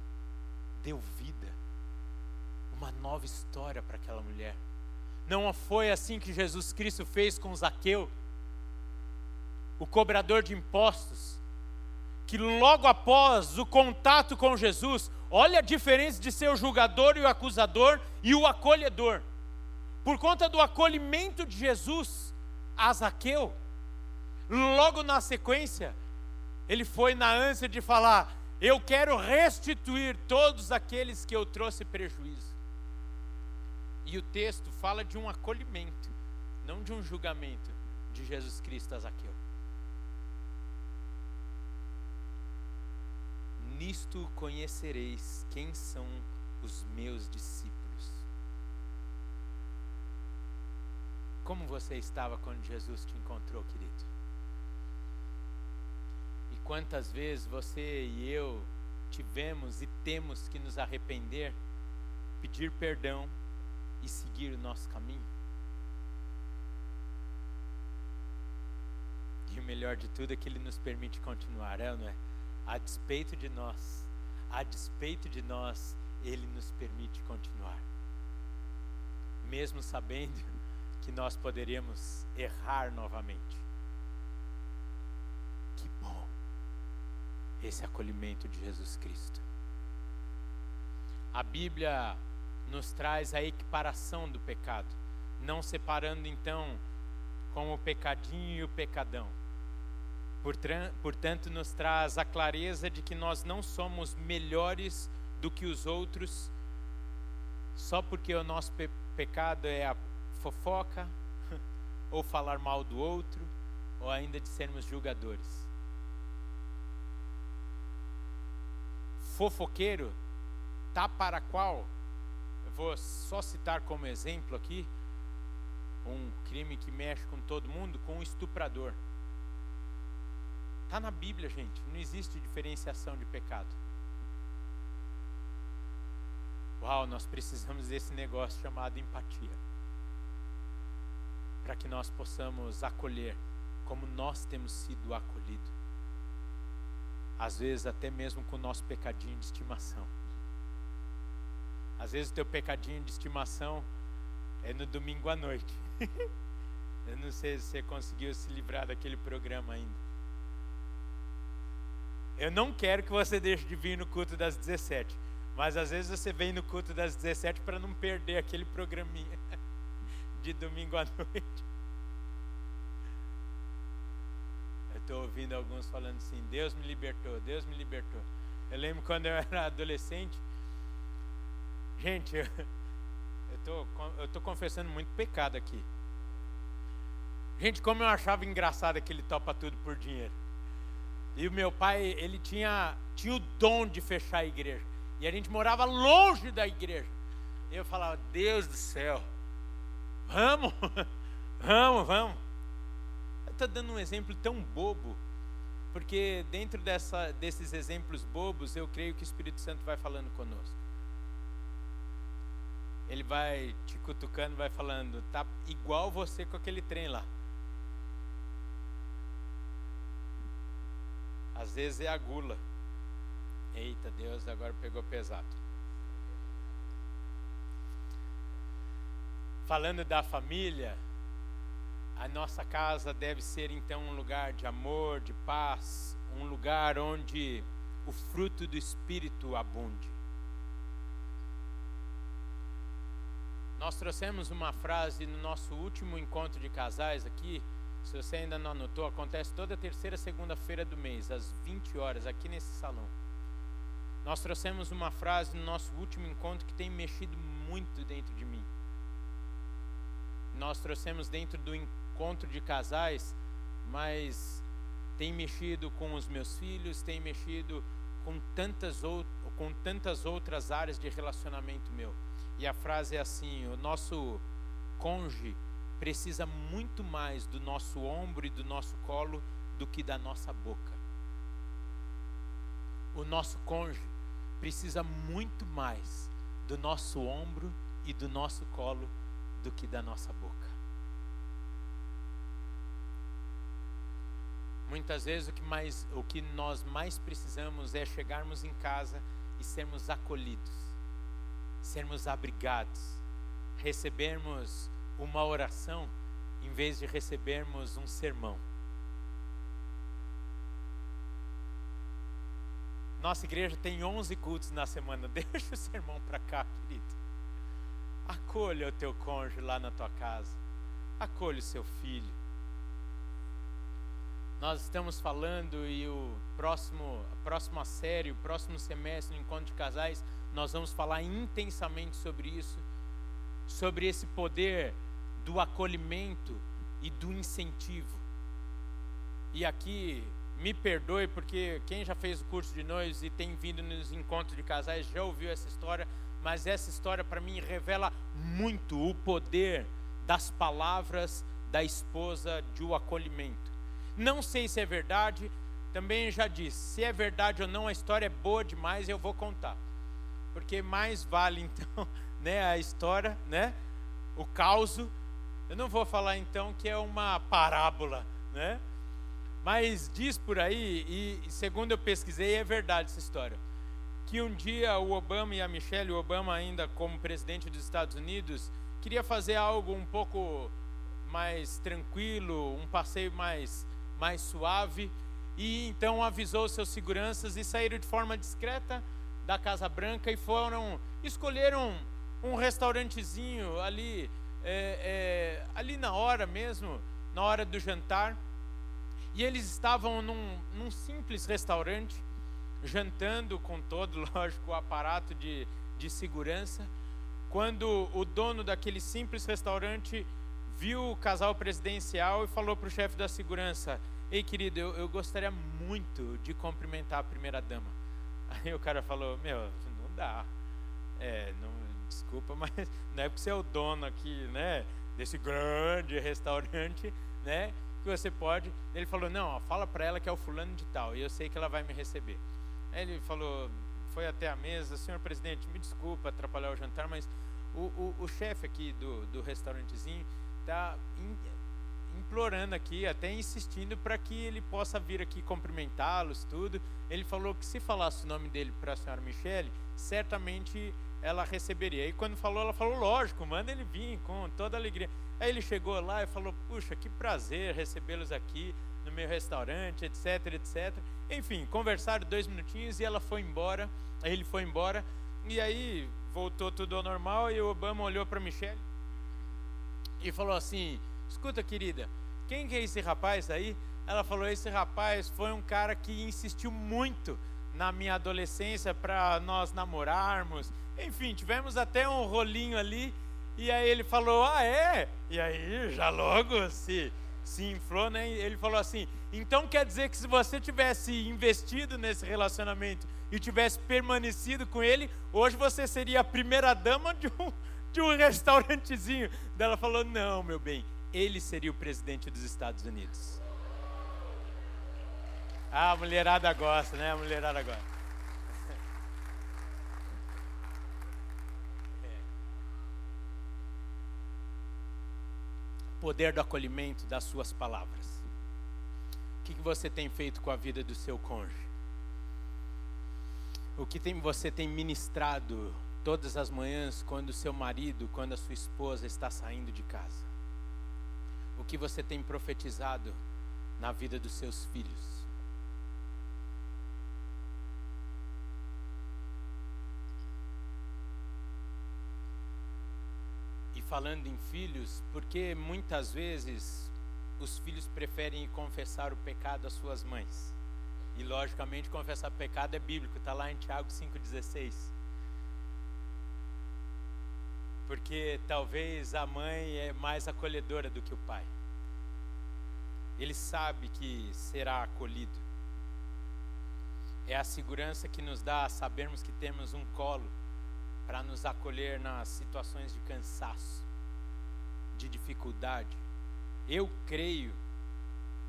deu vida, uma nova história para aquela mulher. Não foi assim que Jesus Cristo fez com Zaqueu, o cobrador de impostos, que logo após o contato com Jesus, olha a diferença de ser o julgador e o acusador e o acolhedor. Por conta do acolhimento de Jesus a Zaqueu, logo na sequência, ele foi na ânsia de falar: Eu quero restituir todos aqueles que eu trouxe prejuízo. E o texto fala de um acolhimento, não de um julgamento de Jesus Cristo a Zaqueu. Nisto conhecereis quem são os meus discípulos. Como você estava quando Jesus te encontrou, querido? E quantas vezes você e eu tivemos e temos que nos arrepender, pedir perdão e seguir o nosso caminho? E o melhor de tudo é que Ele nos permite continuar, é não é? A despeito de nós, a despeito de nós, Ele nos permite continuar. Mesmo sabendo que nós poderíamos errar novamente. Que bom esse acolhimento de Jesus Cristo. A Bíblia nos traz a equiparação do pecado, não separando então como o pecadinho e o pecadão. Portanto, nos traz a clareza de que nós não somos melhores do que os outros só porque o nosso pe pecado é a fofoca, ou falar mal do outro, ou ainda de sermos julgadores. Fofoqueiro, tá para qual vou só citar como exemplo aqui um crime que mexe com todo mundo, com um estuprador. Está na Bíblia, gente. Não existe diferenciação de pecado. Uau, nós precisamos desse negócio chamado empatia. Para que nós possamos acolher como nós temos sido acolhidos. Às vezes, até mesmo com o nosso pecadinho de estimação. Às vezes o teu pecadinho de estimação é no domingo à noite. Eu não sei se você conseguiu se livrar daquele programa ainda. Eu não quero que você deixe de vir no culto das 17. Mas às vezes você vem no culto das 17 para não perder aquele programinha de domingo à noite. Eu estou ouvindo alguns falando assim: Deus me libertou, Deus me libertou. Eu lembro quando eu era adolescente, Gente, eu tô, eu tô confessando muito pecado aqui. Gente, como eu achava engraçado aquele topa tudo por dinheiro. E o meu pai, ele tinha, tinha o dom de fechar a igreja. E a gente morava longe da igreja. E eu falava, Deus do céu, vamos, vamos, vamos. Eu estou dando um exemplo tão bobo, porque dentro dessa, desses exemplos bobos, eu creio que o Espírito Santo vai falando conosco. Ele vai te cutucando, vai falando, tá igual você com aquele trem lá. Às vezes é a gula. Eita, Deus agora pegou pesado. Falando da família, a nossa casa deve ser então um lugar de amor, de paz, um lugar onde o fruto do Espírito abunde. Nós trouxemos uma frase no nosso último encontro de casais aqui. Se você ainda não anotou, acontece toda terceira segunda-feira do mês, às 20 horas, aqui nesse salão. Nós trouxemos uma frase no nosso último encontro que tem mexido muito dentro de mim. Nós trouxemos dentro do encontro de casais, mas tem mexido com os meus filhos, tem mexido com tantas, com tantas outras áreas de relacionamento meu. E a frase é assim: o nosso cônjuge precisa muito mais do nosso ombro e do nosso colo do que da nossa boca. O nosso cônjuge precisa muito mais do nosso ombro e do nosso colo do que da nossa boca. Muitas vezes o que, mais, o que nós mais precisamos é chegarmos em casa e sermos acolhidos sermos abrigados, recebermos uma oração em vez de recebermos um sermão. Nossa igreja tem 11 cultos na semana. Deixa o sermão para cá, querido. Acolha o teu cônjuge lá na tua casa. Acolha o seu filho. Nós estamos falando e o próximo, a próxima série, o próximo semestre, no encontro de casais, nós vamos falar intensamente sobre isso, sobre esse poder do acolhimento e do incentivo. E aqui, me perdoe, porque quem já fez o curso de noivos e tem vindo nos encontros de casais já ouviu essa história, mas essa história para mim revela muito o poder das palavras da esposa de o acolhimento. Não sei se é verdade, também já disse, se é verdade ou não, a história é boa demais, eu vou contar porque mais vale então, né, a história, né, o caos. Eu não vou falar então que é uma parábola, né? Mas diz por aí e segundo eu pesquisei é verdade essa história, que um dia o Obama e a Michelle Obama ainda como presidente dos Estados Unidos queria fazer algo um pouco mais tranquilo, um passeio mais mais suave e então avisou seus seguranças e saíram de forma discreta da Casa Branca e foram escolheram um restaurantezinho ali é, é, ali na hora mesmo, na hora do jantar. E eles estavam num, num simples restaurante, jantando com todo, lógico, o aparato de, de segurança, quando o dono daquele simples restaurante viu o casal presidencial e falou para o chefe da segurança: Ei, querido, eu, eu gostaria muito de cumprimentar a primeira dama. Aí o cara falou: Meu, não dá. É, não, desculpa, mas não é porque você é o dono aqui, né? Desse grande restaurante, né? Que você pode. Ele falou: Não, ó, fala para ela que é o fulano de tal e eu sei que ela vai me receber. Aí ele falou: Foi até a mesa, senhor presidente, me desculpa atrapalhar o jantar, mas o, o, o chefe aqui do, do restaurantezinho tá implorando aqui, até insistindo para que ele possa vir aqui cumprimentá-los, tudo. Ele falou que se falasse o nome dele para a senhora Michele, certamente ela receberia. E quando falou, ela falou: lógico, manda ele vir com toda alegria. Aí ele chegou lá e falou: puxa, que prazer recebê-los aqui no meu restaurante, etc, etc. Enfim, conversaram dois minutinhos e ela foi embora. Aí ele foi embora e aí voltou tudo ao normal e o Obama olhou para Michelle e falou assim: Escuta, querida, quem que é esse rapaz aí? Ela falou: Esse rapaz foi um cara que insistiu muito na minha adolescência para nós namorarmos. Enfim, tivemos até um rolinho ali. E aí ele falou: Ah, é? E aí já logo se, se inflou, né? Ele falou assim: Então quer dizer que se você tivesse investido nesse relacionamento e tivesse permanecido com ele, hoje você seria a primeira dama de um, de um restaurantezinho. Ela falou: Não, meu bem ele seria o presidente dos Estados Unidos. Ah, a mulherada gosta, né? A mulherada gosta. É. Poder do acolhimento das suas palavras. O que você tem feito com a vida do seu cônjuge? O que tem, você tem ministrado todas as manhãs quando o seu marido, quando a sua esposa está saindo de casa? O que você tem profetizado na vida dos seus filhos? E falando em filhos, porque muitas vezes os filhos preferem confessar o pecado às suas mães. E logicamente confessar pecado é bíblico, está lá em Tiago 5,16. Porque talvez a mãe é mais acolhedora do que o pai. Ele sabe que será acolhido. É a segurança que nos dá sabermos que temos um colo para nos acolher nas situações de cansaço, de dificuldade. Eu creio,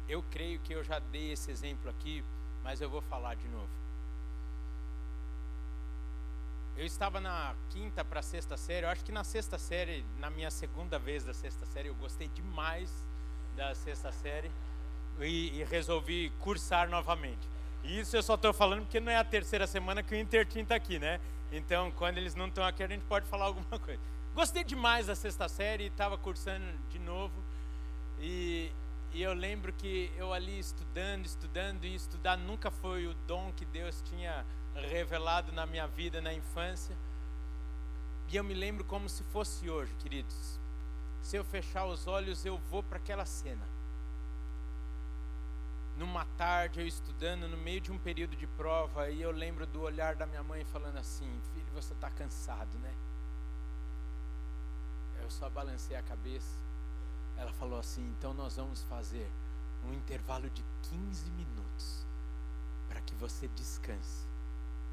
eu creio que eu já dei esse exemplo aqui, mas eu vou falar de novo. Eu estava na quinta para sexta série, eu acho que na sexta série, na minha segunda vez da sexta série, eu gostei demais da sexta série e, e resolvi cursar novamente. E isso eu só estou falando porque não é a terceira semana que o Intertim está aqui, né? Então, quando eles não estão aqui, a gente pode falar alguma coisa. Gostei demais da sexta série, estava cursando de novo. E, e eu lembro que eu ali estudando, estudando e estudar nunca foi o dom que Deus tinha revelado na minha vida na infância. E eu me lembro como se fosse hoje, queridos. Se eu fechar os olhos, eu vou para aquela cena numa tarde eu estudando no meio de um período de prova e eu lembro do olhar da minha mãe falando assim: Filho, você está cansado, né? Eu só balancei a cabeça. Ela falou assim: Então nós vamos fazer um intervalo de 15 minutos para que você descanse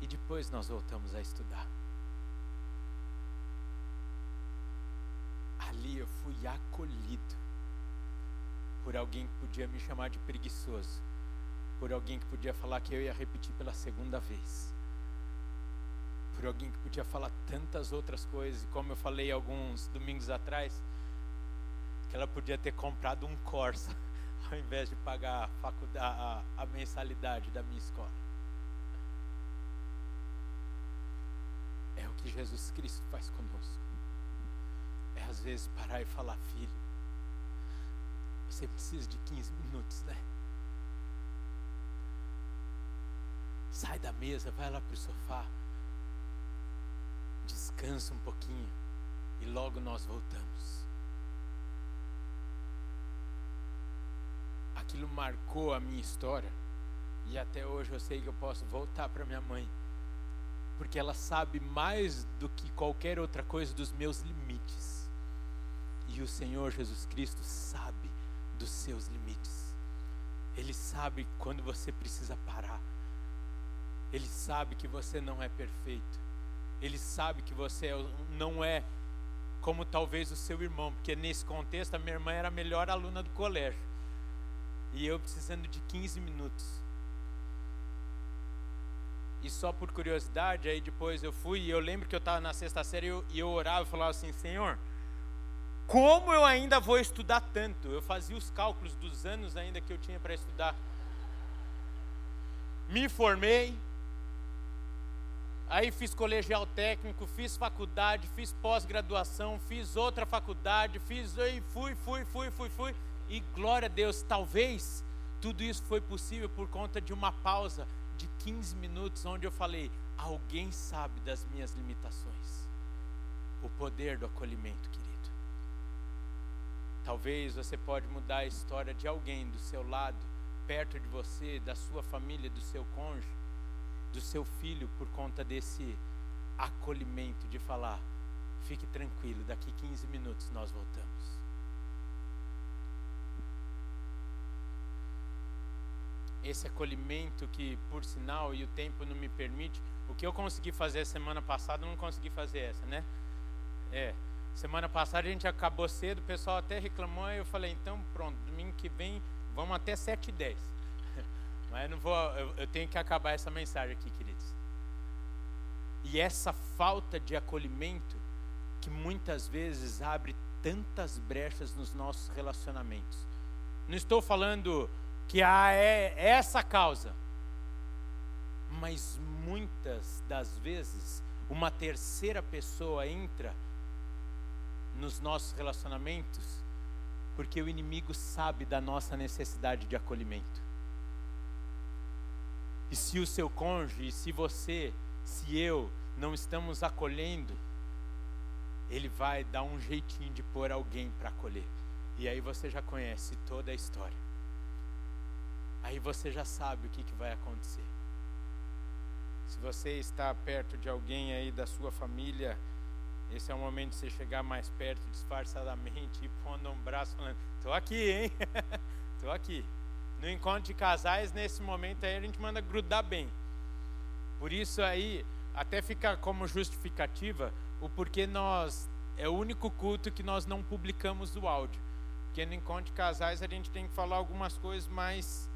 e depois nós voltamos a estudar. Ali eu fui acolhido por alguém que podia me chamar de preguiçoso, por alguém que podia falar que eu ia repetir pela segunda vez, por alguém que podia falar tantas outras coisas, como eu falei alguns domingos atrás, ela podia ter comprado um Corsa ao invés de pagar a, a, a mensalidade da minha escola. É o que Jesus Cristo faz conosco. É às vezes parar e falar, filho, você precisa de 15 minutos, né? Sai da mesa, vai lá para o sofá, descansa um pouquinho e logo nós voltamos. Aquilo marcou a minha história e até hoje eu sei que eu posso voltar para minha mãe, porque ela sabe mais do que qualquer outra coisa dos meus limites. E o Senhor Jesus Cristo sabe dos seus limites. Ele sabe quando você precisa parar. Ele sabe que você não é perfeito. Ele sabe que você é não é como talvez o seu irmão, porque nesse contexto a minha irmã era a melhor aluna do colégio. E eu precisando de 15 minutos. E só por curiosidade, aí depois eu fui e eu lembro que eu estava na sexta série e eu, eu orava e falava assim: Senhor, como eu ainda vou estudar tanto? Eu fazia os cálculos dos anos ainda que eu tinha para estudar. Me formei, aí fiz colegial técnico, fiz faculdade, fiz pós-graduação, fiz outra faculdade, fiz e fui, fui, fui, fui, fui. E glória a Deus, talvez tudo isso foi possível por conta de uma pausa de 15 minutos onde eu falei: alguém sabe das minhas limitações. O poder do acolhimento, querido. Talvez você pode mudar a história de alguém do seu lado, perto de você, da sua família, do seu cônjuge, do seu filho, por conta desse acolhimento de falar: fique tranquilo, daqui 15 minutos nós voltamos. Esse acolhimento que, por sinal, e o tempo não me permite, o que eu consegui fazer semana passada, eu não consegui fazer essa, né? É, Semana passada a gente acabou cedo, o pessoal até reclamou, e eu falei, então pronto, domingo que vem vamos até 7 e 10. Mas não vou, eu, eu tenho que acabar essa mensagem aqui, queridos. E essa falta de acolhimento que muitas vezes abre tantas brechas nos nossos relacionamentos. Não estou falando que há é essa causa, mas muitas das vezes uma terceira pessoa entra nos nossos relacionamentos porque o inimigo sabe da nossa necessidade de acolhimento. E se o seu cônjuge, se você, se eu não estamos acolhendo, ele vai dar um jeitinho de pôr alguém para acolher. E aí você já conhece toda a história. Aí você já sabe o que, que vai acontecer. Se você está perto de alguém aí da sua família, esse é o momento de você chegar mais perto disfarçadamente e pondo um braço falando: "Tô aqui, hein? Tô aqui". No encontro de casais, nesse momento aí a gente manda grudar bem. Por isso aí até fica como justificativa o porquê nós é o único culto que nós não publicamos o áudio. Porque no encontro de casais a gente tem que falar algumas coisas mais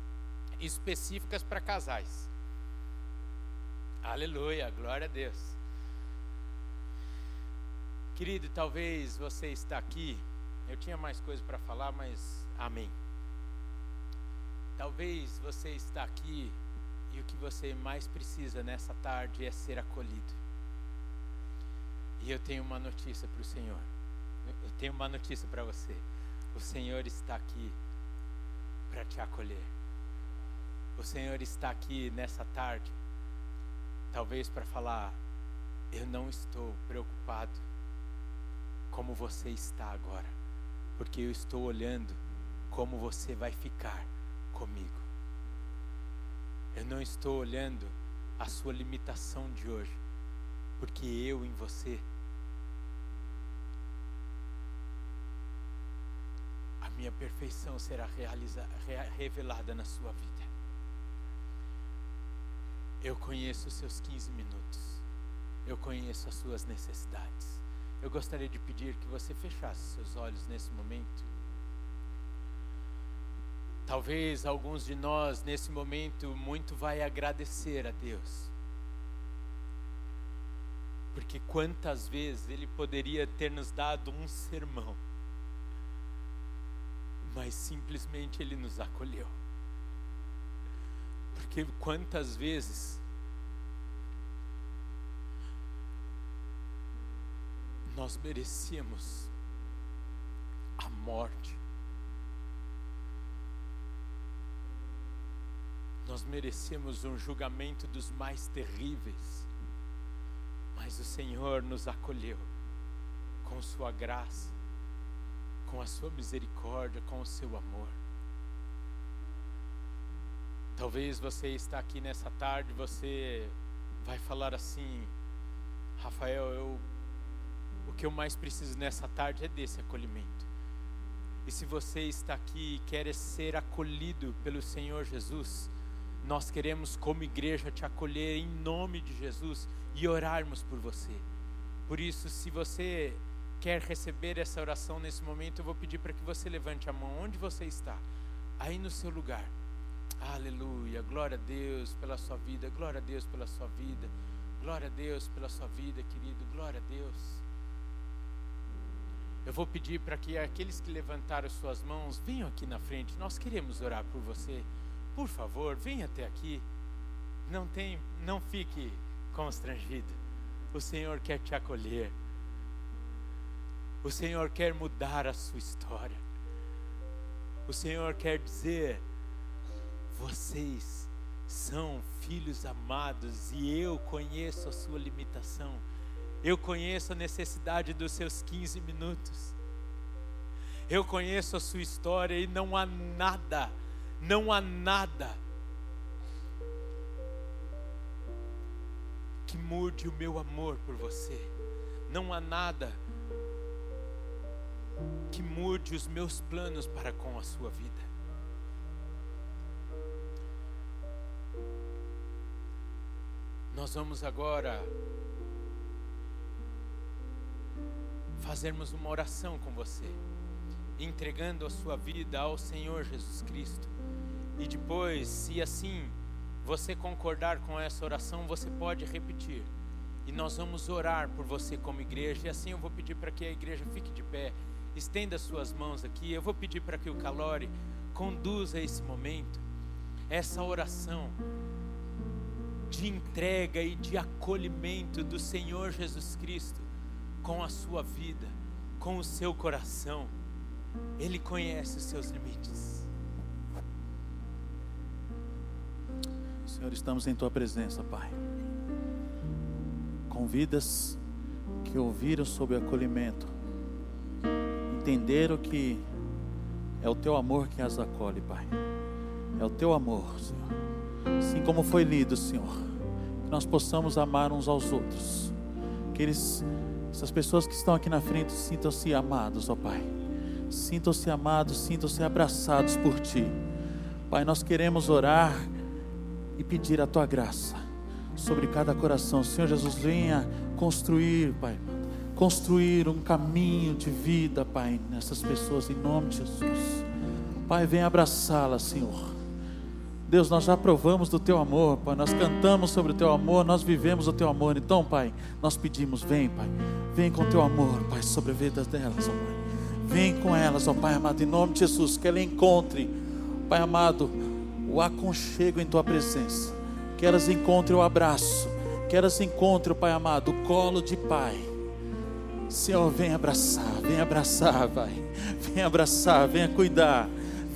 específicas para casais. Aleluia, glória a Deus. Querido, talvez você está aqui. Eu tinha mais coisas para falar, mas amém. Talvez você está aqui e o que você mais precisa nessa tarde é ser acolhido. E eu tenho uma notícia para o Senhor. Eu tenho uma notícia para você. O Senhor está aqui para te acolher. O Senhor está aqui nessa tarde Talvez para falar, eu não estou preocupado como você está agora, porque eu estou olhando como você vai ficar comigo. Eu não estou olhando a sua limitação de hoje, porque eu em você, a minha perfeição será revelada na sua vida. Eu conheço os seus 15 minutos. Eu conheço as suas necessidades. Eu gostaria de pedir que você fechasse seus olhos nesse momento. Talvez alguns de nós nesse momento muito vai agradecer a Deus. Porque quantas vezes ele poderia ter nos dado um sermão, mas simplesmente ele nos acolheu. Porque quantas vezes nós merecíamos a morte, nós merecemos um julgamento dos mais terríveis, mas o Senhor nos acolheu com Sua graça, com a Sua misericórdia, com o Seu amor. Talvez você está aqui nessa tarde, você vai falar assim, Rafael, eu o que eu mais preciso nessa tarde é desse acolhimento. E se você está aqui e quer ser acolhido pelo Senhor Jesus, nós queremos como igreja te acolher em nome de Jesus e orarmos por você. Por isso, se você quer receber essa oração nesse momento, eu vou pedir para que você levante a mão onde você está, aí no seu lugar. Aleluia. Glória a Deus pela sua vida. Glória a Deus pela sua vida. Glória a Deus pela sua vida, querido. Glória a Deus. Eu vou pedir para que aqueles que levantaram suas mãos venham aqui na frente. Nós queremos orar por você. Por favor, venha até aqui. Não tem, não fique constrangido. O Senhor quer te acolher. O Senhor quer mudar a sua história. O Senhor quer dizer vocês são filhos amados e eu conheço a sua limitação. Eu conheço a necessidade dos seus 15 minutos. Eu conheço a sua história e não há nada, não há nada que mude o meu amor por você. Não há nada que mude os meus planos para com a sua vida. Nós vamos agora fazermos uma oração com você, entregando a sua vida ao Senhor Jesus Cristo. E depois, se assim você concordar com essa oração, você pode repetir. E nós vamos orar por você como igreja. E assim eu vou pedir para que a igreja fique de pé. Estenda suas mãos aqui. Eu vou pedir para que o Calore conduza esse momento, essa oração de entrega e de acolhimento do Senhor Jesus Cristo com a sua vida, com o seu coração. Ele conhece os seus limites. Senhor, estamos em tua presença, Pai. Com vidas que ouviram sobre o acolhimento, entenderam que é o teu amor que as acolhe, Pai. É o teu amor, Senhor. Assim como foi lido, Senhor, que nós possamos amar uns aos outros. Que eles, essas pessoas que estão aqui na frente sintam-se amados, ó Pai. Sintam-se amados, sintam-se abraçados por Ti. Pai, nós queremos orar e pedir a Tua graça sobre cada coração. Senhor Jesus, venha construir, Pai, construir um caminho de vida, Pai, nessas pessoas, em nome de Jesus. Pai, venha abraçá-las, Senhor. Deus, nós já provamos do Teu amor, Pai, nós cantamos sobre o Teu amor, nós vivemos o Teu amor. Então, Pai, nós pedimos, vem, Pai, vem com o Teu amor, Pai, sobre a vida delas, ó Pai. Vem com elas, ó Pai amado, em nome de Jesus, que ela encontre, Pai amado, o aconchego em Tua presença, que elas encontrem o abraço, que elas encontrem, Pai amado, o colo de Pai Senhor, vem abraçar, vem abraçar, Pai. Vem abraçar, venha cuidar.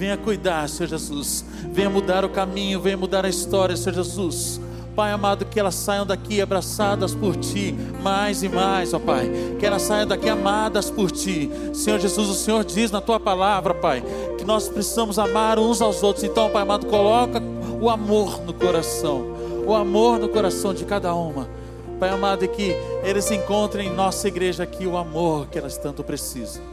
Venha cuidar, Senhor Jesus. Venha mudar o caminho, venha mudar a história, Senhor Jesus. Pai amado, que elas saiam daqui abraçadas por Ti, mais e mais, ó Pai. Que elas saiam daqui amadas por Ti. Senhor Jesus, o Senhor diz na Tua palavra, Pai, que nós precisamos amar uns aos outros. Então, Pai amado, coloca o amor no coração, o amor no coração de cada uma Pai amado, e que eles encontrem em nossa igreja aqui o amor que elas tanto precisam.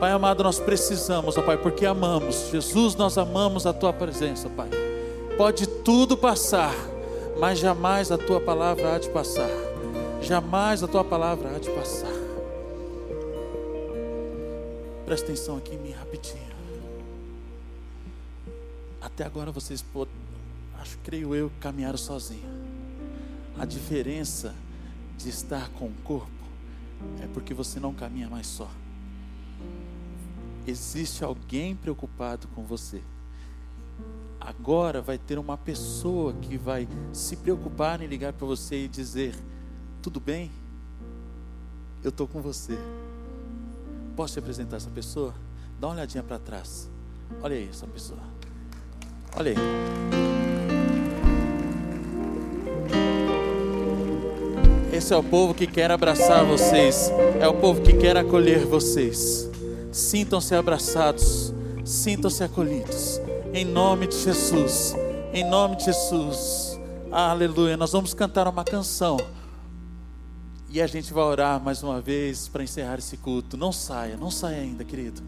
Pai amado, nós precisamos, ó Pai, porque amamos. Jesus, nós amamos a Tua presença, Pai. Pode tudo passar, mas jamais a Tua palavra há de passar. Jamais a Tua palavra há de passar. Presta atenção aqui em mim rapidinho. Até agora vocês, acho, creio eu, caminharam sozinhos. A diferença de estar com o corpo é porque você não caminha mais só. Existe alguém preocupado com você. Agora vai ter uma pessoa que vai se preocupar em ligar para você e dizer: Tudo bem? Eu estou com você. Posso te apresentar essa pessoa? Dá uma olhadinha para trás. Olha aí essa pessoa. Olha aí. Esse é o povo que quer abraçar vocês, é o povo que quer acolher vocês. Sintam-se abraçados, sintam-se acolhidos, em nome de Jesus, em nome de Jesus. Aleluia. Nós vamos cantar uma canção e a gente vai orar mais uma vez para encerrar esse culto. Não saia, não saia ainda, querido.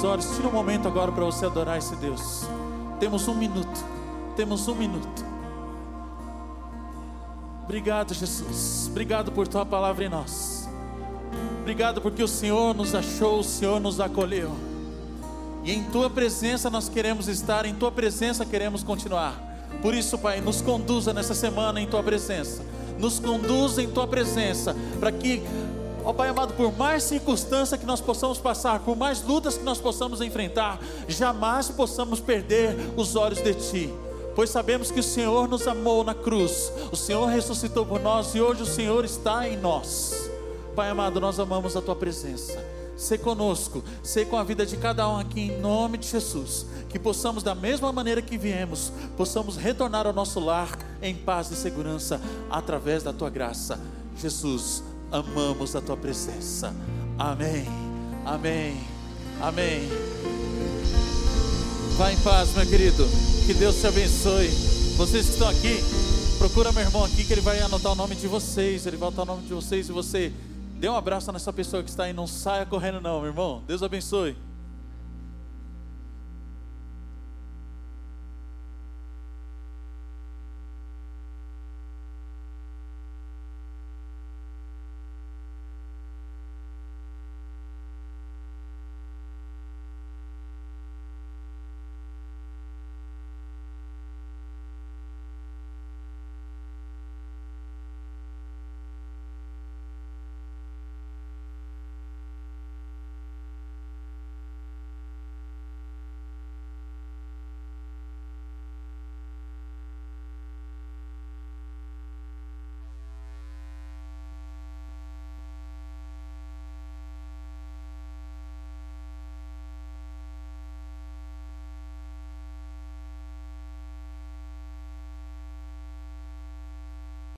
Seus olhos. Tira um momento agora para você adorar esse Deus. Temos um minuto. Temos um minuto. Obrigado, Jesus. Obrigado por tua palavra em nós. Obrigado porque o Senhor nos achou, o Senhor nos acolheu. E em tua presença nós queremos estar, em tua presença queremos continuar. Por isso, Pai, nos conduza nessa semana em tua presença. Nos conduza em tua presença, para que, ó Pai amado, por mais circunstância que nós possamos passar, por mais lutas que nós possamos enfrentar, jamais possamos perder os olhos de ti. Pois sabemos que o Senhor nos amou na cruz, o Senhor ressuscitou por nós e hoje o Senhor está em nós. Pai amado, nós amamos a tua presença. Ser conosco, ser com a vida de cada um aqui em nome de Jesus. Que possamos, da mesma maneira que viemos, possamos retornar ao nosso lar em paz e segurança através da tua graça. Jesus, amamos a tua presença. Amém. Amém. Amém. Vá em paz, meu querido. Que Deus te abençoe. Vocês que estão aqui, procura meu irmão aqui que ele vai anotar o nome de vocês. Ele vai anotar o nome de vocês e você dê um abraço nessa pessoa que está aí. Não saia correndo, não, meu irmão. Deus abençoe.